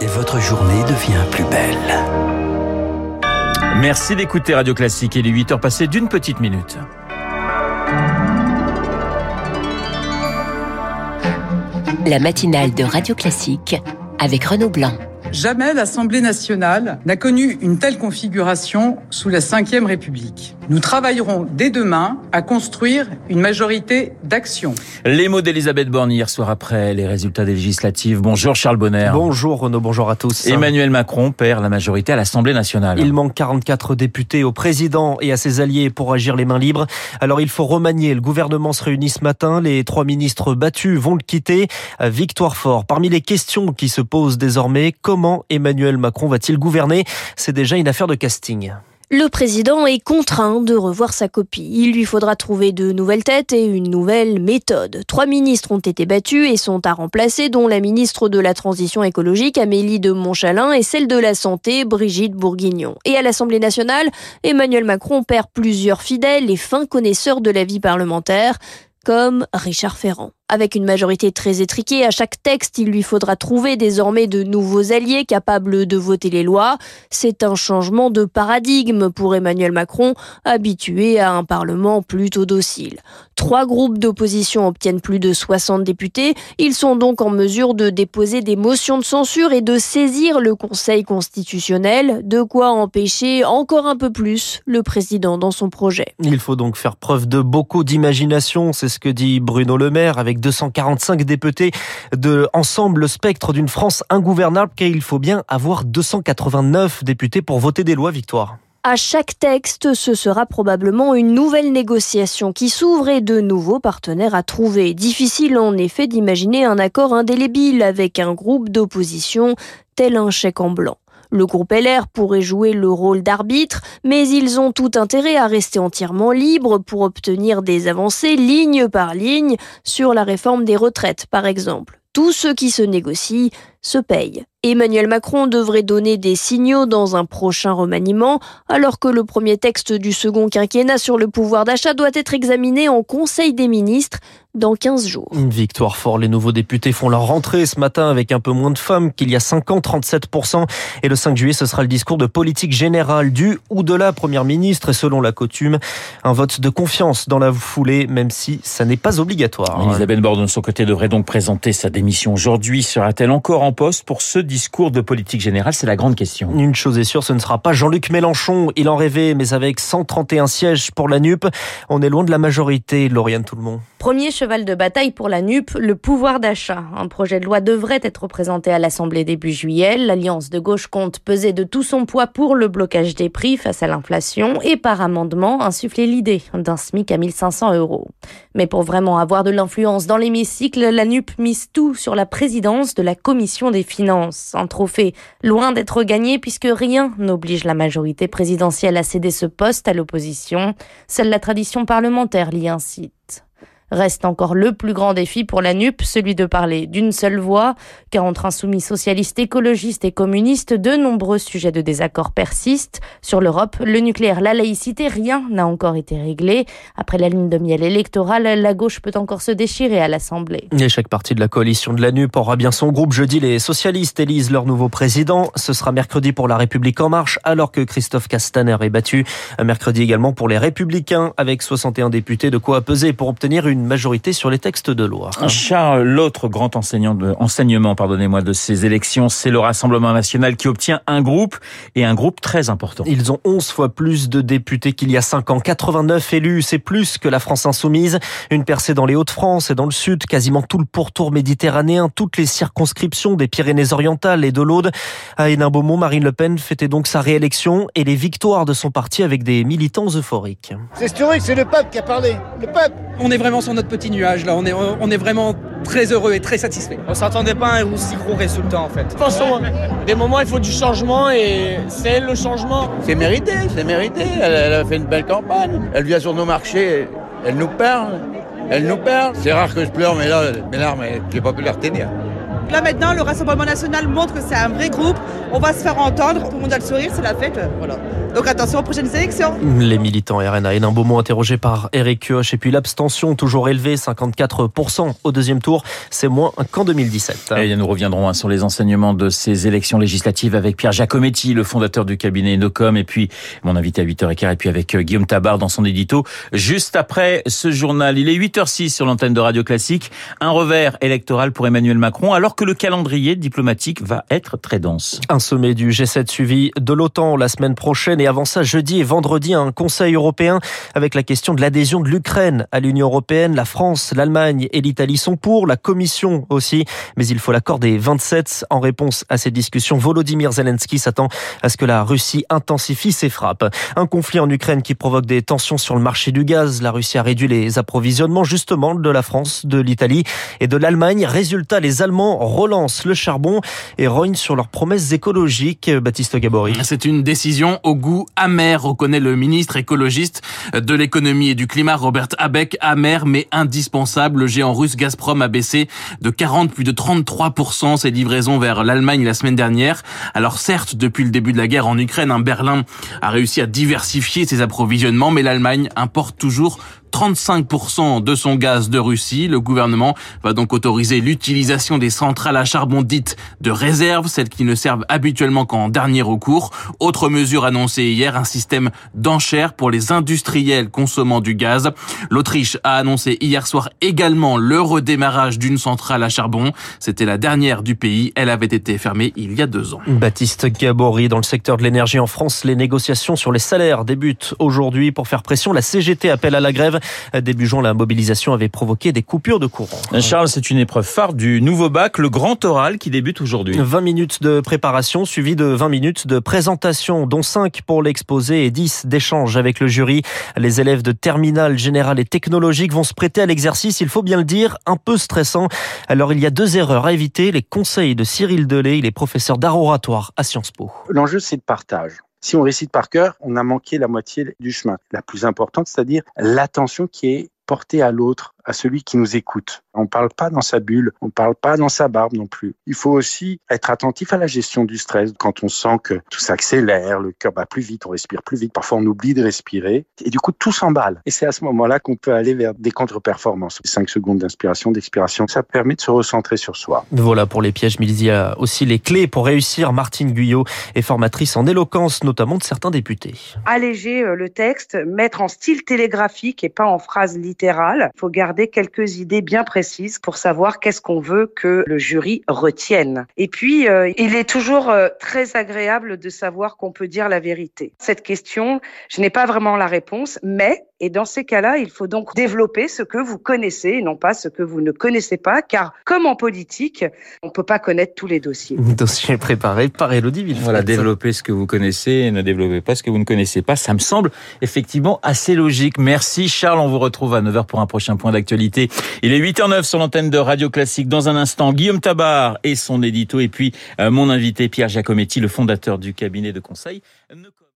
et votre journée devient plus belle. Merci d'écouter Radio Classique. Il est 8 heures passées d'une petite minute. La matinale de Radio Classique avec Renaud Blanc. Jamais l'Assemblée nationale n'a connu une telle configuration sous la Ve République. Nous travaillerons dès demain à construire une majorité d'action. Les mots d'Elisabeth Borne hier soir après les résultats des législatives. Bonjour Charles Bonner. Bonjour Renaud, bonjour à tous. Emmanuel Macron perd la majorité à l'Assemblée nationale. Il manque 44 députés au président et à ses alliés pour agir les mains libres. Alors il faut remanier. Le gouvernement se réunit ce matin. Les trois ministres battus vont le quitter. Victoire fort. Parmi les questions qui se posent désormais, comment Emmanuel Macron va-t-il gouverner? C'est déjà une affaire de casting. Le président est contraint de revoir sa copie. Il lui faudra trouver de nouvelles têtes et une nouvelle méthode. Trois ministres ont été battus et sont à remplacer, dont la ministre de la Transition écologique, Amélie de Montchalin, et celle de la Santé, Brigitte Bourguignon. Et à l'Assemblée nationale, Emmanuel Macron perd plusieurs fidèles et fins connaisseurs de la vie parlementaire, comme Richard Ferrand. Avec une majorité très étriquée, à chaque texte, il lui faudra trouver désormais de nouveaux alliés capables de voter les lois. C'est un changement de paradigme pour Emmanuel Macron, habitué à un Parlement plutôt docile. Trois groupes d'opposition obtiennent plus de 60 députés. Ils sont donc en mesure de déposer des motions de censure et de saisir le Conseil constitutionnel, de quoi empêcher encore un peu plus le président dans son projet. Il faut donc faire preuve de beaucoup d'imagination, c'est ce que dit Bruno Le Maire avec 245 députés de Ensemble le spectre d'une France ingouvernable car il faut bien avoir 289 députés pour voter des lois, Victoire. À chaque texte, ce sera probablement une nouvelle négociation qui s'ouvre et de nouveaux partenaires à trouver. Difficile en effet d'imaginer un accord indélébile avec un groupe d'opposition tel un chèque en blanc. Le groupe LR pourrait jouer le rôle d'arbitre, mais ils ont tout intérêt à rester entièrement libres pour obtenir des avancées ligne par ligne sur la réforme des retraites, par exemple. Tout ce qui se négocie se paye. Emmanuel Macron devrait donner des signaux dans un prochain remaniement, alors que le premier texte du second quinquennat sur le pouvoir d'achat doit être examiné en Conseil des ministres dans 15 jours. Une victoire fort. Les nouveaux députés font leur rentrée ce matin avec un peu moins de femmes qu'il y a 5 ans, 37%. Et le 5 juillet, ce sera le discours de politique générale du ou de la première ministre. Et selon la coutume, un vote de confiance dans la foulée, même si ça n'est pas obligatoire. Elisabeth Borne, de son côté, devrait donc présenter sa démission aujourd'hui. Sera-t-elle encore en poste pour ce discours de politique générale C'est la grande question. Une chose est sûre, ce ne sera pas Jean-Luc Mélenchon. Il en rêvait, mais avec 131 sièges pour la NUP, on est loin de la majorité. Lauriane Tout-le-Monde. Premier cheval de bataille pour la NUP, le pouvoir d'achat. Un projet de loi devrait être présenté à l'Assemblée début juillet. L'Alliance de gauche compte peser de tout son poids pour le blocage des prix face à l'inflation et par amendement insuffler l'idée d'un SMIC à 1500 euros. Mais pour vraiment avoir de l'influence dans l'hémicycle, la NUP mise tout sur la présidence de la Commission des finances. Un trophée loin d'être gagné puisque rien n'oblige la majorité présidentielle à céder ce poste à l'opposition. Seule la tradition parlementaire l'y incite. Reste encore le plus grand défi pour la NUP, celui de parler d'une seule voix, car entre insoumis socialistes, écologistes et communistes, de nombreux sujets de désaccord persistent. Sur l'Europe, le nucléaire, la laïcité, rien n'a encore été réglé. Après la lune de miel électorale, la gauche peut encore se déchirer à l'Assemblée. Et chaque partie de la coalition de la NUP aura bien son groupe. Jeudi, les socialistes élisent leur nouveau président. Ce sera mercredi pour la République en marche, alors que Christophe Castaner est battu. Mercredi également pour les Républicains, avec 61 députés, de quoi peser pour obtenir une majorité sur les textes de loi. Charles, l'autre grand enseignant de, enseignement pardonnez-moi, de ces élections, c'est le Rassemblement national qui obtient un groupe et un groupe très important. Ils ont 11 fois plus de députés qu'il y a 5 ans. 89 élus, c'est plus que la France insoumise. Une percée dans les Hauts-de-France et dans le Sud, quasiment tout le pourtour méditerranéen, toutes les circonscriptions des Pyrénées-Orientales et de l'Aude. À Hénin-Beaumont, Marine Le Pen fêtait donc sa réélection et les victoires de son parti avec des militants euphoriques. C'est historique, c'est le peuple qui a parlé. Le peuple On est vraiment sur notre petit nuage là, on est, on est vraiment très heureux et très satisfait. On s'attendait pas à un aussi gros résultat en fait. De toute façon, des moments il faut du changement et c'est elle le changement. C'est mérité, c'est mérité. Elle, elle, a fait une belle campagne. Elle vient sur nos marchés, elle nous parle. Elle nous parle. C'est rare que je pleure, mais là, mes larmes, j'ai pas pu les retenir. Là maintenant, le Rassemblement national montre que c'est un vrai groupe. On va se faire entendre. Tout le monde a le sourire, c'est la fête. Voilà. Donc attention aux prochaines élections. Les militants RNA et d'un beau mot interrogés par Eric Kioch. Et puis l'abstention toujours élevée, 54% au deuxième tour. C'est moins qu'en 2017. Et nous reviendrons hein, sur les enseignements de ces élections législatives avec Pierre Giacometti, le fondateur du cabinet Nocom, et puis mon invité à 8h15, et puis avec euh, Guillaume Tabar dans son édito. Juste après ce journal, il est 8h06 sur l'antenne de Radio Classique. Un revers électoral pour Emmanuel Macron, alors que le calendrier diplomatique va être très dense. Un sommet du G7 suivi de l'OTAN la semaine prochaine et avant ça, jeudi et vendredi, un Conseil européen avec la question de l'adhésion de l'Ukraine à l'Union européenne. La France, l'Allemagne et l'Italie sont pour, la Commission aussi, mais il faut l'accord des 27. En réponse à ces discussions, Volodymyr Zelensky s'attend à ce que la Russie intensifie ses frappes. Un conflit en Ukraine qui provoque des tensions sur le marché du gaz. La Russie a réduit les approvisionnements justement de la France, de l'Italie et de l'Allemagne. Résultat, les Allemands relancent le charbon et rognent sur leurs promesses écologiques. Baptiste Gabory. C'est une décision au goût amer, reconnaît le ministre écologiste de l'économie et du climat Robert Habeck. Amer mais indispensable. Le géant russe Gazprom a baissé de 40 plus de 33% ses livraisons vers l'Allemagne la semaine dernière. Alors certes, depuis le début de la guerre en Ukraine, Berlin a réussi à diversifier ses approvisionnements, mais l'Allemagne importe toujours 35% de son gaz de Russie. Le gouvernement va donc autoriser l'utilisation des centrales à charbon dites de réserve, celles qui ne servent habituellement qu'en dernier recours. Autre mesure annoncée hier, un système d'enchères pour les industriels consommant du gaz. L'Autriche a annoncé hier soir également le redémarrage d'une centrale à charbon. C'était la dernière du pays. Elle avait été fermée il y a deux ans. Baptiste Gabory, dans le secteur de l'énergie en France, les négociations sur les salaires débutent aujourd'hui pour faire pression. La CGT appelle à la grève. Début juin, la mobilisation avait provoqué des coupures de courant. Charles, c'est une épreuve phare du nouveau bac, le grand oral qui débute aujourd'hui. 20 minutes de préparation suivi de 20 minutes de présentation, dont 5 pour l'exposé et 10 d'échanges avec le jury. Les élèves de terminale générale et technologique vont se prêter à l'exercice, il faut bien le dire, un peu stressant. Alors il y a deux erreurs à éviter, les conseils de Cyril Delay, il est professeur d'art oratoire à Sciences Po. L'enjeu c'est le partage. Si on récite par cœur, on a manqué la moitié du chemin. La plus importante, c'est-à-dire l'attention qui est portée à l'autre, à celui qui nous écoute. On ne parle pas dans sa bulle, on ne parle pas dans sa barbe non plus. Il faut aussi être attentif à la gestion du stress quand on sent que tout s'accélère, le cœur bat plus vite, on respire plus vite, parfois on oublie de respirer et du coup tout s'emballe. Et c'est à ce moment-là qu'on peut aller vers des contre-performances. 5 secondes d'inspiration, d'expiration, ça permet de se recentrer sur soi. Voilà pour les pièges, mais il y a aussi les clés pour réussir. Martine Guyot est formatrice en éloquence, notamment de certains députés. Alléger le texte, mettre en style télégraphique et pas en phrase littérale. Il faut garder quelques idées bien précises pour savoir qu'est-ce qu'on veut que le jury retienne. Et puis, euh, il est toujours euh, très agréable de savoir qu'on peut dire la vérité. Cette question, je n'ai pas vraiment la réponse, mais et dans ces cas-là, il faut donc développer ce que vous connaissez et non pas ce que vous ne connaissez pas, car comme en politique, on ne peut pas connaître tous les dossiers. Dossier préparé par Elodie Villefranche. Voilà, développer ce que vous connaissez et ne développez pas ce que vous ne connaissez pas. Ça me semble effectivement assez logique. Merci Charles, on vous retrouve à 9h pour un prochain point d'actualité. Il est 8h09 sur l'antenne de Radio Classique. Dans un instant, Guillaume Tabar et son édito et puis euh, mon invité Pierre Giacometti, le fondateur du cabinet de conseil.